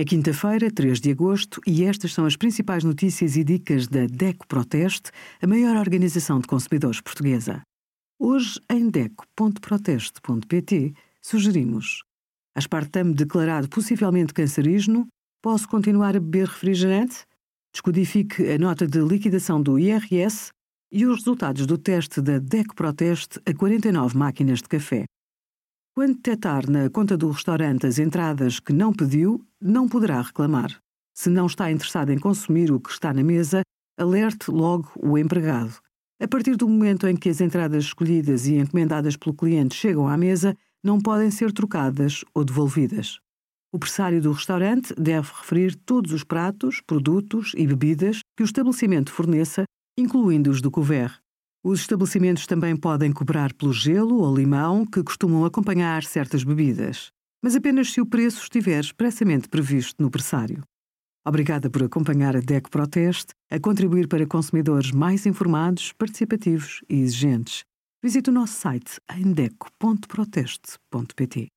É quinta-feira, 3 de agosto, e estas são as principais notícias e dicas da DECO Proteste, a maior organização de consumidores portuguesa. Hoje, em DECO.proteste.pt, sugerimos aspartame declarado possivelmente cancerígeno, posso continuar a beber refrigerante? Descodifique a nota de liquidação do IRS e os resultados do teste da DECO Proteste a 49 máquinas de café. Quando detectar na conta do restaurante as entradas que não pediu, não poderá reclamar. Se não está interessado em consumir o que está na mesa, alerte logo o empregado. A partir do momento em que as entradas escolhidas e encomendadas pelo cliente chegam à mesa, não podem ser trocadas ou devolvidas. O pressário do restaurante deve referir todos os pratos, produtos e bebidas que o estabelecimento forneça, incluindo os do couvert. Os estabelecimentos também podem cobrar pelo gelo ou limão que costumam acompanhar certas bebidas, mas apenas se o preço estiver expressamente previsto no pressário. Obrigada por acompanhar a DEC Proteste a contribuir para consumidores mais informados, participativos e exigentes. Visite o nosso site em deco.proteste.pt.